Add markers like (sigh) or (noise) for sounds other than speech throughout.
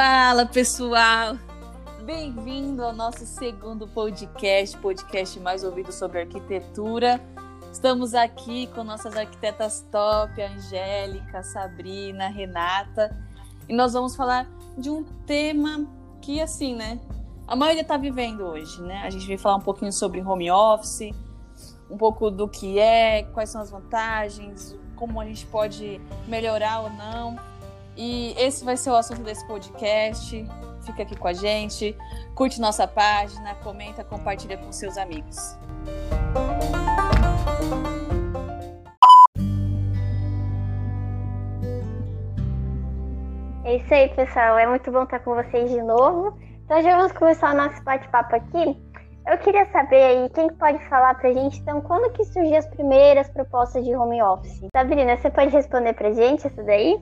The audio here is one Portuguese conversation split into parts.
Fala pessoal, bem-vindo ao nosso segundo podcast, podcast mais ouvido sobre arquitetura. Estamos aqui com nossas arquitetas top, Angélica, Sabrina, Renata, e nós vamos falar de um tema que, assim, né, a maioria está vivendo hoje, né? A gente vai falar um pouquinho sobre home office, um pouco do que é, quais são as vantagens, como a gente pode melhorar ou não. E esse vai ser o assunto desse podcast. Fica aqui com a gente, curte nossa página, comenta, compartilha com seus amigos. É isso aí, pessoal. É muito bom estar com vocês de novo. Então já vamos começar o nosso bate-papo aqui. Eu queria saber aí, quem pode falar pra gente, então, quando que surgiu as primeiras propostas de home office? Sabrina, você pode responder pra gente essa daí?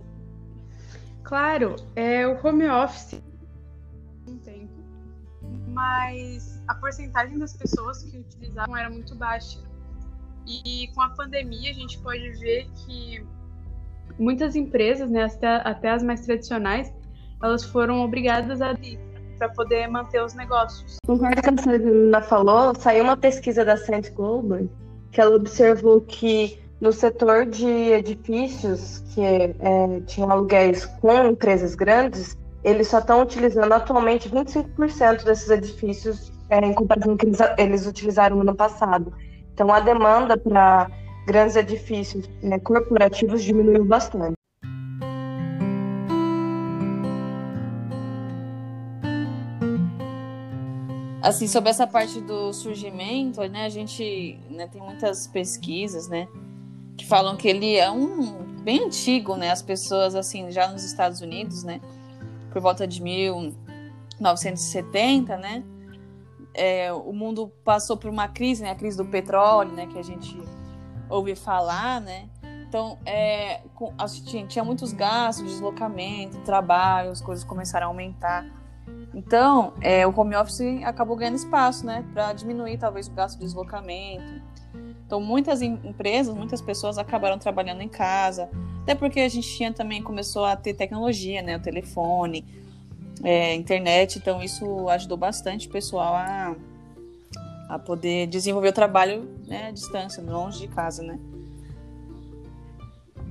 Claro, é o home office um tempo, mas a porcentagem das pessoas que utilizavam era muito baixa. E com a pandemia a gente pode ver que muitas empresas, né, até, até as mais tradicionais, elas foram obrigadas a ir para poder manter os negócios. Concordo com o que a Sabrina falou, saiu uma pesquisa da Saint Global que ela observou que no setor de edifícios, que é, tinham aluguéis com empresas grandes, eles só estão utilizando atualmente 25% desses edifícios é, em comparação com que eles, eles utilizaram no ano passado. Então, a demanda para grandes edifícios né, corporativos diminuiu bastante. Assim, sobre essa parte do surgimento, né, a gente né, tem muitas pesquisas, né, que falam que ele é um bem antigo, né? As pessoas assim, já nos Estados Unidos, né, por volta de 1970, né? É, o mundo passou por uma crise, né? A crise do petróleo, né? Que a gente ouve falar, né? Então, é, com, tinha, muitos gastos, deslocamento, trabalho, as coisas começaram a aumentar. Então, é, o home office acabou ganhando espaço, né? Para diminuir talvez o gasto de deslocamento, então, muitas empresas, muitas pessoas acabaram trabalhando em casa, até porque a gente tinha também começou a ter tecnologia, né, o telefone, é, internet, então isso ajudou bastante o pessoal a, a poder desenvolver o trabalho né, à distância, longe de casa, né?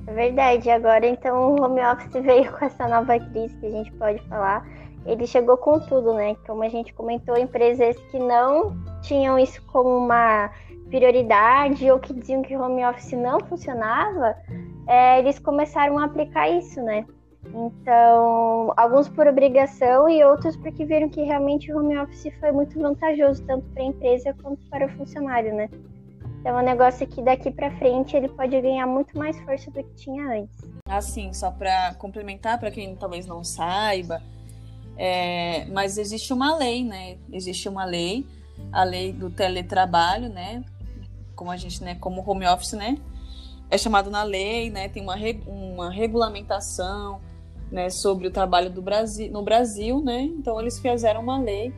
É verdade. Agora, então, o home office (laughs) veio com essa nova crise que a gente pode falar. Ele chegou com tudo, né? Como a gente comentou, empresas que não tinham isso como uma prioridade ou que diziam que home office não funcionava, é, eles começaram a aplicar isso, né? Então, alguns por obrigação e outros porque viram que realmente o home office foi muito vantajoso, tanto para a empresa quanto para o funcionário, né? Então, é um negócio que daqui para frente ele pode ganhar muito mais força do que tinha antes. Assim, só para complementar, para quem talvez não saiba, é, mas existe uma lei, né? Existe uma lei, a lei do teletrabalho, né? Como a gente, né, como home office, né, é chamado na lei, né, tem uma, uma regulamentação, né, sobre o trabalho do Brasil, no Brasil, né, então eles fizeram uma lei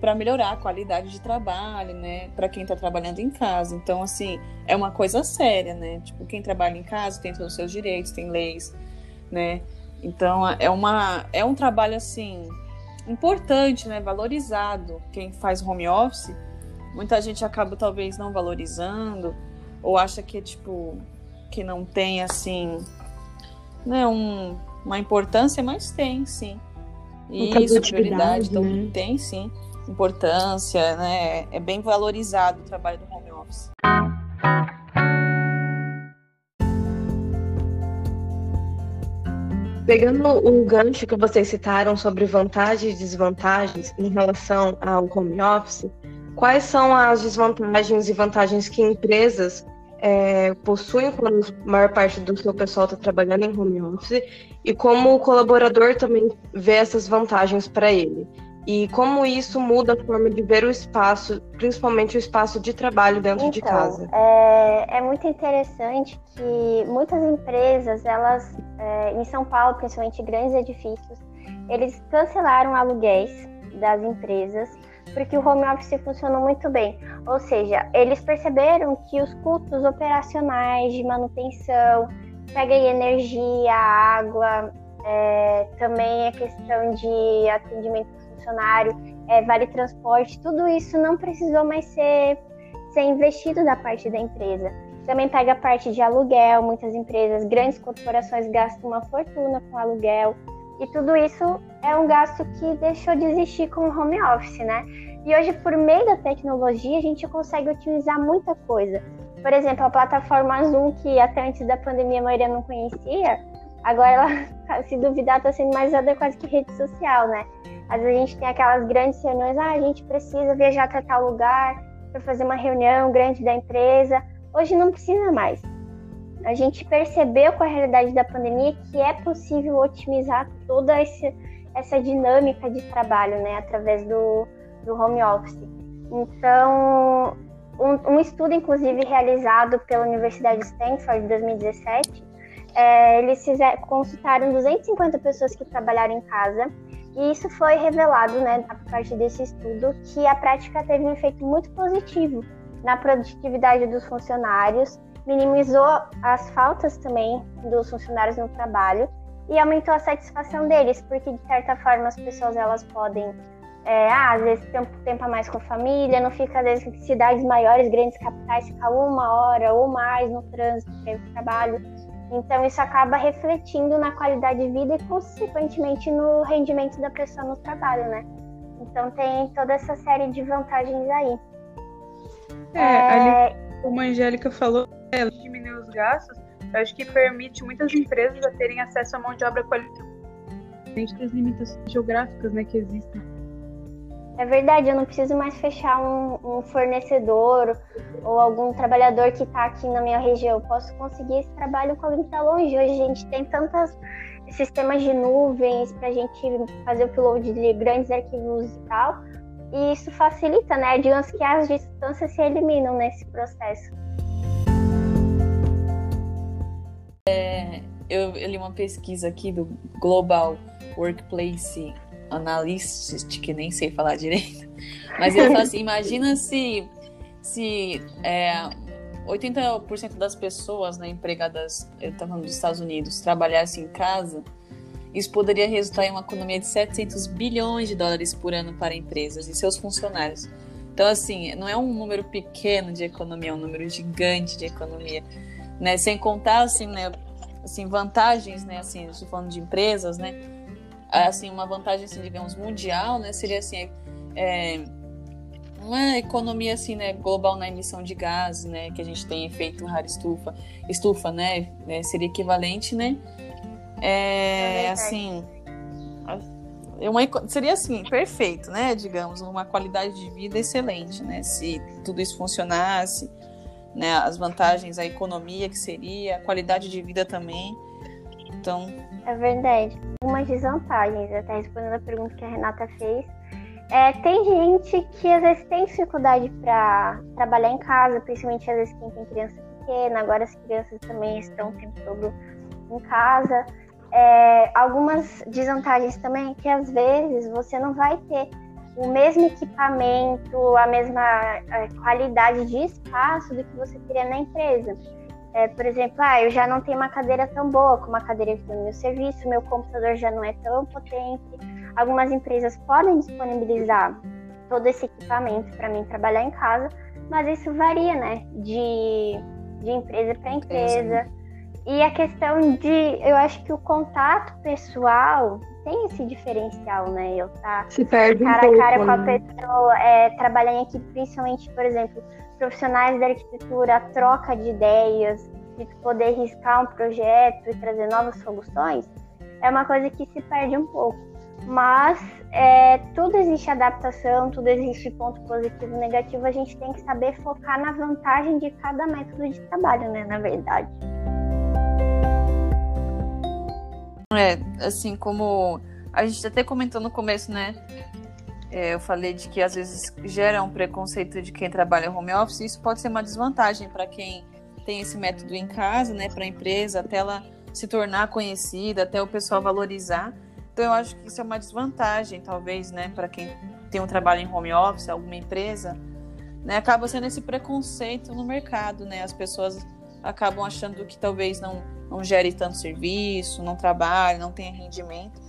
para melhorar a qualidade de trabalho, né, para quem está trabalhando em casa. Então, assim, é uma coisa séria, né, tipo, quem trabalha em casa tem todos os seus direitos, tem leis, né, então é uma, é um trabalho, assim, importante, né, valorizado. Quem faz home office, muita gente acaba talvez não valorizando ou acha que tipo que não tem assim né, um, uma importância, mas tem sim. E isso, prioridade, então né? tem sim importância, né? É bem valorizado o trabalho do home office. Pegando o gancho que vocês citaram sobre vantagens e desvantagens em relação ao home office, Quais são as desvantagens e vantagens que empresas é, possuem quando a maior parte do seu pessoal está trabalhando em home office e como o colaborador também vê essas vantagens para ele? E como isso muda a forma de ver o espaço, principalmente o espaço de trabalho dentro então, de casa? É, é, muito interessante que muitas empresas, elas, é, em São Paulo, principalmente grandes edifícios, eles cancelaram aluguéis das empresas porque o home office funcionou muito bem. Ou seja, eles perceberam que os custos operacionais de manutenção, pega aí energia, água, é, também a questão de atendimento funcionário, é, vale transporte, tudo isso não precisou mais ser, ser investido da parte da empresa. Também pega a parte de aluguel, muitas empresas, grandes corporações gastam uma fortuna com aluguel. E tudo isso é um gasto que deixou de existir com o home office, né? E hoje, por meio da tecnologia, a gente consegue otimizar muita coisa. Por exemplo, a plataforma Zoom, que até antes da pandemia a maioria não conhecia, agora ela, (laughs) se duvidar, está sendo mais usada quase que rede social, né? Às vezes a gente tem aquelas grandes reuniões, ah, a gente precisa viajar até tal lugar para fazer uma reunião grande da empresa. Hoje não precisa mais. A gente percebeu com a realidade da pandemia que é possível otimizar toda esse, essa dinâmica de trabalho, né, através do, do home office. Então, um, um estudo, inclusive, realizado pela Universidade de Stanford em 2017, é, eles fizeram, consultaram 250 pessoas que trabalharam em casa e isso foi revelado, né, a partir desse estudo, que a prática teve um efeito muito positivo na produtividade dos funcionários, minimizou as faltas também dos funcionários no trabalho e aumentou a satisfação deles, porque de certa forma as pessoas elas podem, é, ah, às vezes um tempo a mais com a família, não fica às vezes em cidades maiores, grandes capitais, ficar uma hora ou mais no trânsito para ir para o trabalho então, isso acaba refletindo na qualidade de vida e, consequentemente, no rendimento da pessoa no trabalho, né? Então, tem toda essa série de vantagens aí. É, é... ali, como a Angélica falou, diminuir os gastos, eu acho que permite muitas empresas a terem acesso à mão de obra qualificada, das limitações geográficas né, que existem. É verdade, eu não preciso mais fechar um, um fornecedor ou algum trabalhador que está aqui na minha região. Eu posso conseguir esse trabalho com alguém que está longe. Hoje a gente tem tantos sistemas de nuvens para a gente fazer o upload de grandes arquivos e tal. E isso facilita, né? Digamos que as distâncias se eliminam nesse processo. É, eu, eu li uma pesquisa aqui do Global Workplace analyst, que nem sei falar direito, (laughs) mas ele fala assim: imagina se, se é, 80% das pessoas né, empregadas, eu estava falando dos Estados Unidos, trabalhassem em casa, isso poderia resultar em uma economia de 700 bilhões de dólares por ano para empresas e seus funcionários. Então, assim, não é um número pequeno de economia, é um número gigante de economia. Né? Sem contar, assim, né, assim, vantagens, né, assim, estou falando de empresas, né, assim, uma vantagem, assim, digamos, mundial, né, seria assim, é, uma economia assim, né, global na emissão de gases, né, que a gente tem efeito raro estufa, estufa, né, né seria equivalente, né, é, assim, uma, seria assim, perfeito, né, digamos, uma qualidade de vida excelente, né, se tudo isso funcionasse, né, as vantagens, a economia que seria, a qualidade de vida também, então... É verdade algumas desvantagens, até respondendo a pergunta que a Renata fez. É, tem gente que às vezes tem dificuldade para trabalhar em casa, principalmente às vezes quem tem criança pequena, agora as crianças também estão o tempo todo em casa. É, algumas desvantagens também é que às vezes você não vai ter o mesmo equipamento, a mesma qualidade de espaço do que você teria na empresa. É, por exemplo, ah, eu já não tenho uma cadeira tão boa como a cadeira no meu serviço, meu computador já não é tão potente. Algumas empresas podem disponibilizar todo esse equipamento para mim trabalhar em casa, mas isso varia, né, de, de empresa para empresa. E a questão de, eu acho que o contato pessoal tem esse diferencial, né? Eu tá Se perde cara um a cara pouco, com a né? pessoa, é, trabalhar em equipe, principalmente, por exemplo, profissionais da arquitetura, a troca de ideias, de poder riscar um projeto e trazer novas soluções, é uma coisa que se perde um pouco. Mas é, tudo existe adaptação, tudo existe ponto positivo e negativo, a gente tem que saber focar na vantagem de cada método de trabalho, né, na verdade. É, assim, como a gente até comentou no começo, né? É, eu falei de que às vezes gera um preconceito de quem trabalha home office, isso pode ser uma desvantagem para quem tem esse método em casa, né, para a empresa, até ela se tornar conhecida, até o pessoal valorizar. Então eu acho que isso é uma desvantagem, talvez, né, para quem tem um trabalho em home office, alguma empresa, né, acaba sendo esse preconceito no mercado, né, as pessoas acabam achando que talvez não, não gere tanto serviço, não trabalhe, não tenha rendimento.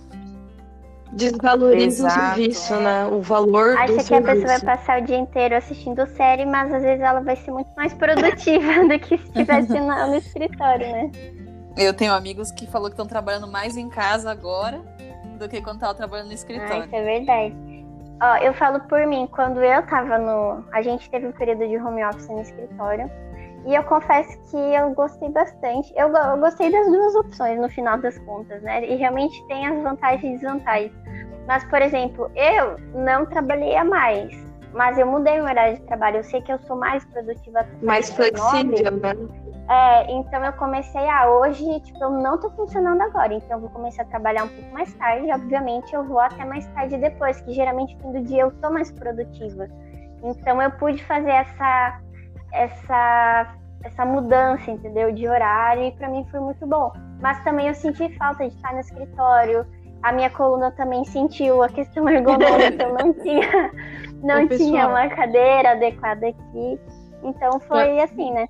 Desvaloriza Exato, o serviço, é. né? O valor Acha do que serviço. a pessoa vai passar o dia inteiro assistindo série, mas às vezes ela vai ser muito mais produtiva (laughs) do que se estivesse no, no escritório, né? Eu tenho amigos que falou que estão trabalhando mais em casa agora do que quando estavam trabalhando no escritório. Ah, isso é verdade. Ó, eu falo por mim, quando eu tava no. A gente teve um período de home office no escritório. E eu confesso que eu gostei bastante. Eu, eu, gostei das duas opções no final das contas, né? E realmente tem as vantagens e desvantagens. Mas, por exemplo, eu não trabalhei a mais. Mas eu mudei o horário de trabalho. Eu sei que eu sou mais produtiva. Mais flexível, né? É, então eu comecei a ah, hoje, tipo, eu não tô funcionando agora, então eu vou começar a trabalhar um pouco mais tarde, obviamente eu vou até mais tarde depois, que geralmente no fim do dia eu tô mais produtiva. Então eu pude fazer essa essa essa mudança, entendeu, de horário e para mim foi muito bom. Mas também eu senti falta de estar no escritório. A minha coluna também sentiu a questão (laughs) ergonômica, eu não tinha (laughs) não tinha uma cadeira adequada aqui. Então foi assim, né?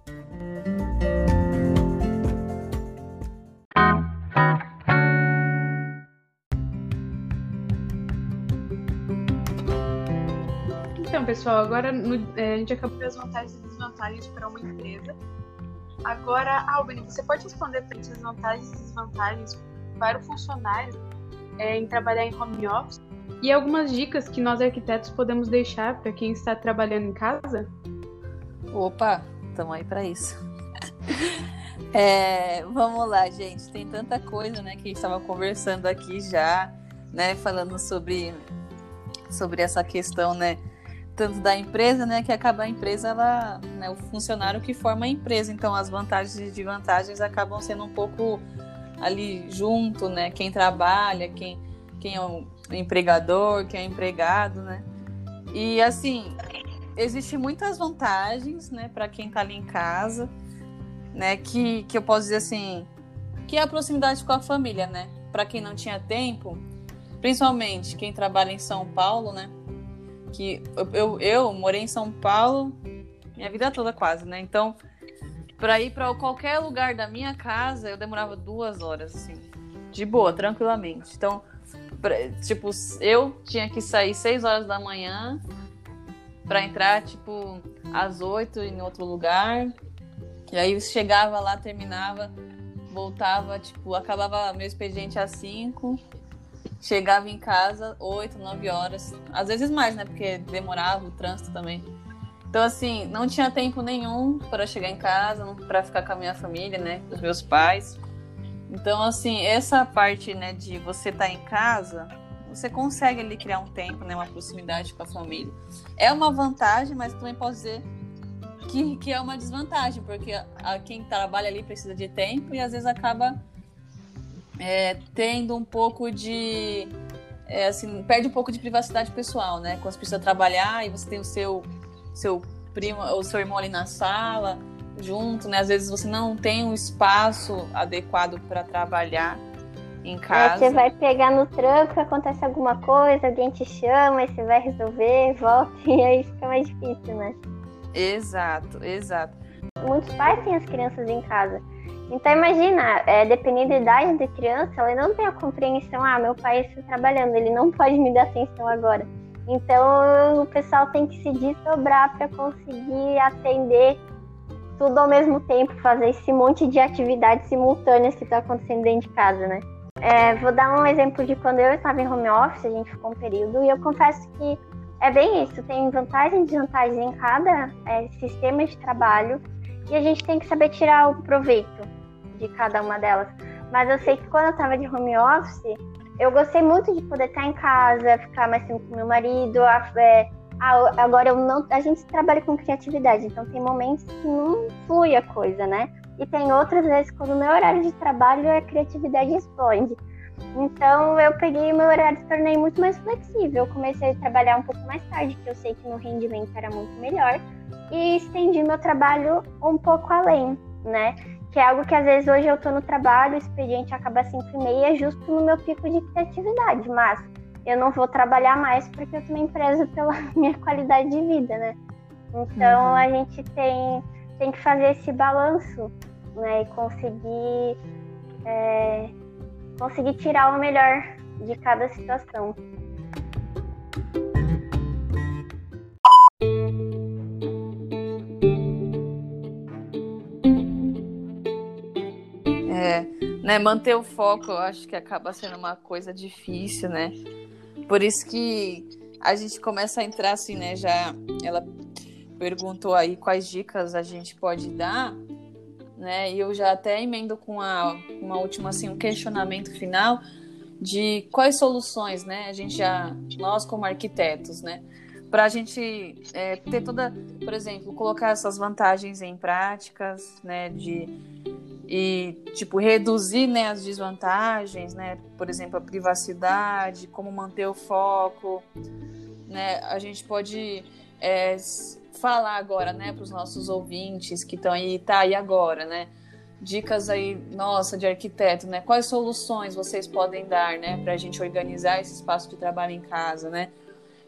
Então, pessoal, agora no, é, a gente acabou as vantagens desvantagens para uma empresa. Agora, Albany, você pode responder para as vantagens e desvantagens para o funcionário é, em trabalhar em home office e algumas dicas que nós arquitetos podemos deixar para quem está trabalhando em casa? Opa, estamos aí para isso. (laughs) É, vamos lá, gente. Tem tanta coisa, né, que a gente estava conversando aqui já, né, falando sobre sobre essa questão, né, tanto da empresa, né, que acaba a empresa, ela, né, o funcionário que forma a empresa, então as vantagens e desvantagens acabam sendo um pouco ali junto, né, quem trabalha, quem, quem é o empregador, quem é empregado, né, e assim, existem muitas vantagens, né, para quem está ali em casa, né, que, que eu posso dizer assim, que é a proximidade com a família, né, para quem não tinha tempo, principalmente quem trabalha em São Paulo, né, que eu, eu, morei em São Paulo minha vida toda quase, né? Então, para ir para qualquer lugar da minha casa, eu demorava duas horas, assim, de boa, tranquilamente. Então, pra, tipo, eu tinha que sair seis horas da manhã para entrar, tipo, às oito em outro lugar. E aí chegava lá, terminava, voltava, tipo, acabava meu expediente às cinco Chegava em casa 8, 9 horas. Às vezes mais, né? Porque demorava o trânsito também. Então, assim, não tinha tempo nenhum para chegar em casa, para ficar com a minha família, né? Com os meus pais. Então, assim, essa parte, né, de você estar tá em casa, você consegue ali criar um tempo, né? Uma proximidade com a família. É uma vantagem, mas também posso dizer que, que é uma desvantagem, porque a, a quem trabalha ali precisa de tempo e às vezes acaba é, tendo um pouco de. É, assim, perde um pouco de privacidade pessoal, né? Quando você precisa trabalhar e você tem o seu, seu primo ou seu irmão ali na sala, junto, né? Às vezes você não tem um espaço adequado para trabalhar em casa. você vai pegar no tranco, acontece alguma coisa, alguém te chama, aí você vai resolver, volta, (laughs) e aí fica mais difícil, né? Exato, exato. Muitos pais têm as crianças em casa. Então imagina, é, dependendo da idade da criança, ela não tem a compreensão, ah, meu pai está trabalhando, ele não pode me dar atenção agora. Então o pessoal tem que se desdobrar para conseguir atender tudo ao mesmo tempo, fazer esse monte de atividades simultâneas que está acontecendo dentro de casa, né? É, vou dar um exemplo de quando eu estava em home office, a gente ficou um período, e eu confesso que é bem isso, tem vantagens e desvantagens em cada é, sistema de trabalho, e a gente tem que saber tirar o proveito de cada uma delas. Mas eu sei que quando eu estava de home office, eu gostei muito de poder estar em casa, ficar mais tempo com meu marido. É, agora eu não, a gente trabalha com criatividade, então tem momentos que não flui a coisa, né? E tem outras vezes quando o meu horário de trabalho a criatividade explode. Então eu peguei meu horário e tornei muito mais flexível. Eu comecei a trabalhar um pouco mais tarde, que eu sei que meu rendimento era muito melhor, e estendi meu trabalho um pouco além, né? Que é algo que às vezes hoje eu tô no trabalho, o expediente acaba 5 e meia, justo no meu pico de criatividade, mas eu não vou trabalhar mais porque eu também prezo pela (laughs) minha qualidade de vida, né? Então uhum. a gente tem, tem que fazer esse balanço né, e conseguir, é, conseguir tirar o melhor de cada situação. Né, manter o foco, eu acho que acaba sendo uma coisa difícil, né? Por isso que a gente começa a entrar assim, né? Já ela perguntou aí quais dicas a gente pode dar, né? E eu já até emendo com a, uma última assim, um questionamento final de quais soluções, né? A gente já, nós como arquitetos, né? Para a gente é, ter toda, por exemplo, colocar essas vantagens em práticas, né? De e tipo reduzir né, as desvantagens, né? Por exemplo, a privacidade, como manter o foco, né? A gente pode é, falar agora, né, para os nossos ouvintes que estão aí, tá aí agora, né? Dicas aí, nossa, de arquiteto, né? Quais soluções vocês podem dar, né, para a gente organizar esse espaço de trabalho em casa, né?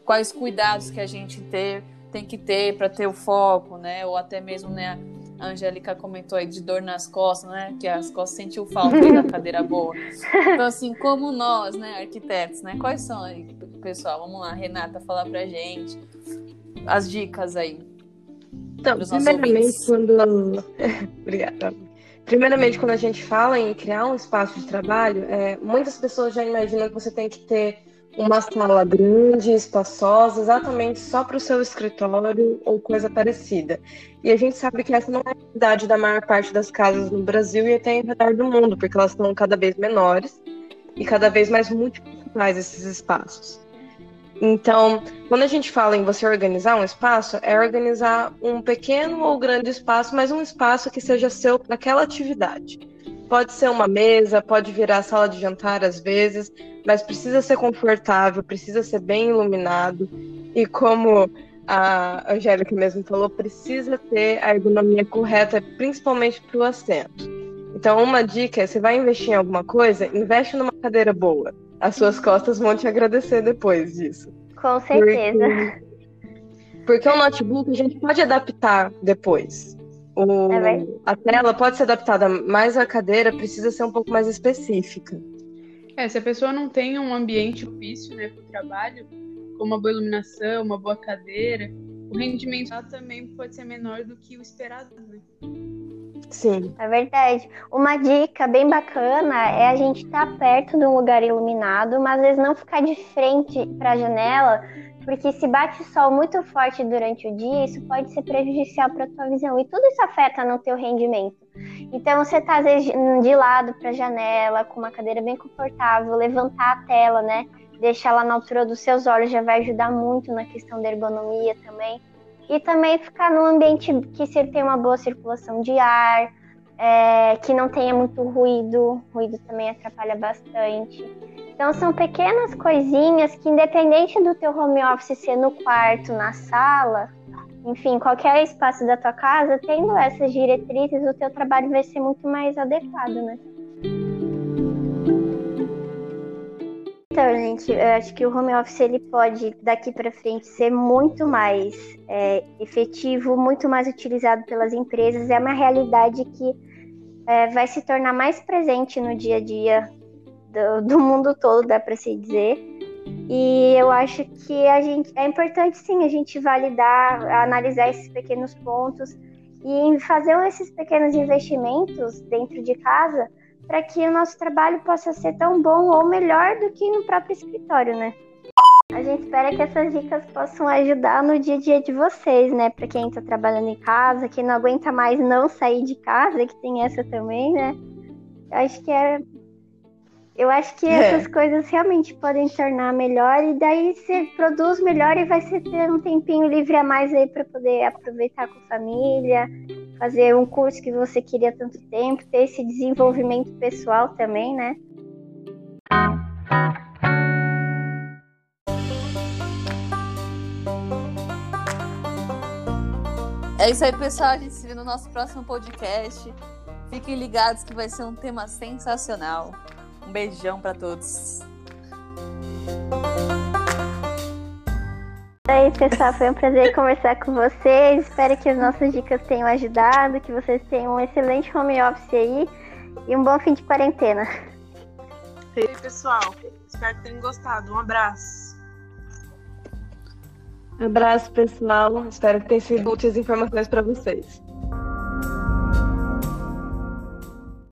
Quais cuidados que a gente ter, tem que ter para ter o foco, né? Ou até mesmo, né? A Angélica comentou aí de dor nas costas, né? Que as costas sentiu falta da cadeira boa. Então, assim, como nós, né, arquitetos, né? Quais são aí, pessoal? Vamos lá, Renata, falar pra gente as dicas aí. Então, primeiramente, quando. (laughs) Obrigada. Primeiramente, quando a gente fala em criar um espaço de trabalho, é, muitas pessoas já imaginam que você tem que ter uma sala grande, espaçosa, exatamente só para o seu escritório ou coisa parecida. E a gente sabe que essa não é a realidade da maior parte das casas no Brasil e até em redor do mundo, porque elas estão cada vez menores e cada vez mais multifuncionais esses espaços. Então, quando a gente fala em você organizar um espaço, é organizar um pequeno ou grande espaço, mas um espaço que seja seu para aquela atividade. Pode ser uma mesa, pode virar sala de jantar às vezes, mas precisa ser confortável, precisa ser bem iluminado. E como a Angélica mesmo falou, precisa ter a ergonomia correta, principalmente para o assento. Então, uma dica é: você vai investir em alguma coisa, investe numa cadeira boa as suas costas vão te agradecer depois disso. Com certeza. Porque, porque o notebook a gente pode adaptar depois. O, é a tela pode ser adaptada, mas a cadeira precisa ser um pouco mais específica. É, se a pessoa não tem um ambiente propício né, para o trabalho, com uma boa iluminação, uma boa cadeira, o rendimento também pode ser menor do que o esperado. Né? Sim. É verdade. Uma dica bem bacana é a gente estar tá perto de um lugar iluminado, mas às vezes não ficar de frente para a janela, porque se bate sol muito forte durante o dia, isso pode ser prejudicial para a tua visão. E tudo isso afeta no teu rendimento. Então você tá às vezes de lado para a janela, com uma cadeira bem confortável, levantar a tela, né? Deixar ela na altura dos seus olhos já vai ajudar muito na questão da ergonomia também e também ficar num ambiente que tem uma boa circulação de ar, é, que não tenha muito ruído, ruído também atrapalha bastante. Então são pequenas coisinhas que independente do teu home office ser no quarto, na sala, enfim, qualquer espaço da tua casa, tendo essas diretrizes, o teu trabalho vai ser muito mais adequado, né? Então, gente, eu acho que o home office ele pode daqui para frente ser muito mais é, efetivo, muito mais utilizado pelas empresas. É uma realidade que é, vai se tornar mais presente no dia a dia do, do mundo todo, dá para se dizer. E eu acho que a gente é importante sim a gente validar, analisar esses pequenos pontos e fazer esses pequenos investimentos dentro de casa para que o nosso trabalho possa ser tão bom ou melhor do que no próprio escritório, né? A gente espera que essas dicas possam ajudar no dia a dia de vocês, né? Para quem está trabalhando em casa, quem não aguenta mais não sair de casa, que tem essa também, né? Eu acho que é. Eu acho que (laughs) é. essas coisas realmente podem tornar melhor e daí você produz melhor e vai ter um tempinho livre a mais aí para poder aproveitar com a família, fazer um curso que você queria tanto tempo, ter esse desenvolvimento pessoal também, né? É isso aí, pessoal. A gente se vê no nosso próximo podcast. Fiquem ligados que vai ser um tema sensacional. Um beijão para todos. É aí, pessoal. Foi um prazer conversar com vocês. Espero que as nossas dicas tenham ajudado, que vocês tenham um excelente home office aí e um bom fim de quarentena. E aí, pessoal. Espero que tenham gostado. Um abraço. Um abraço, pessoal. Espero que tenham sido úteis informações para vocês.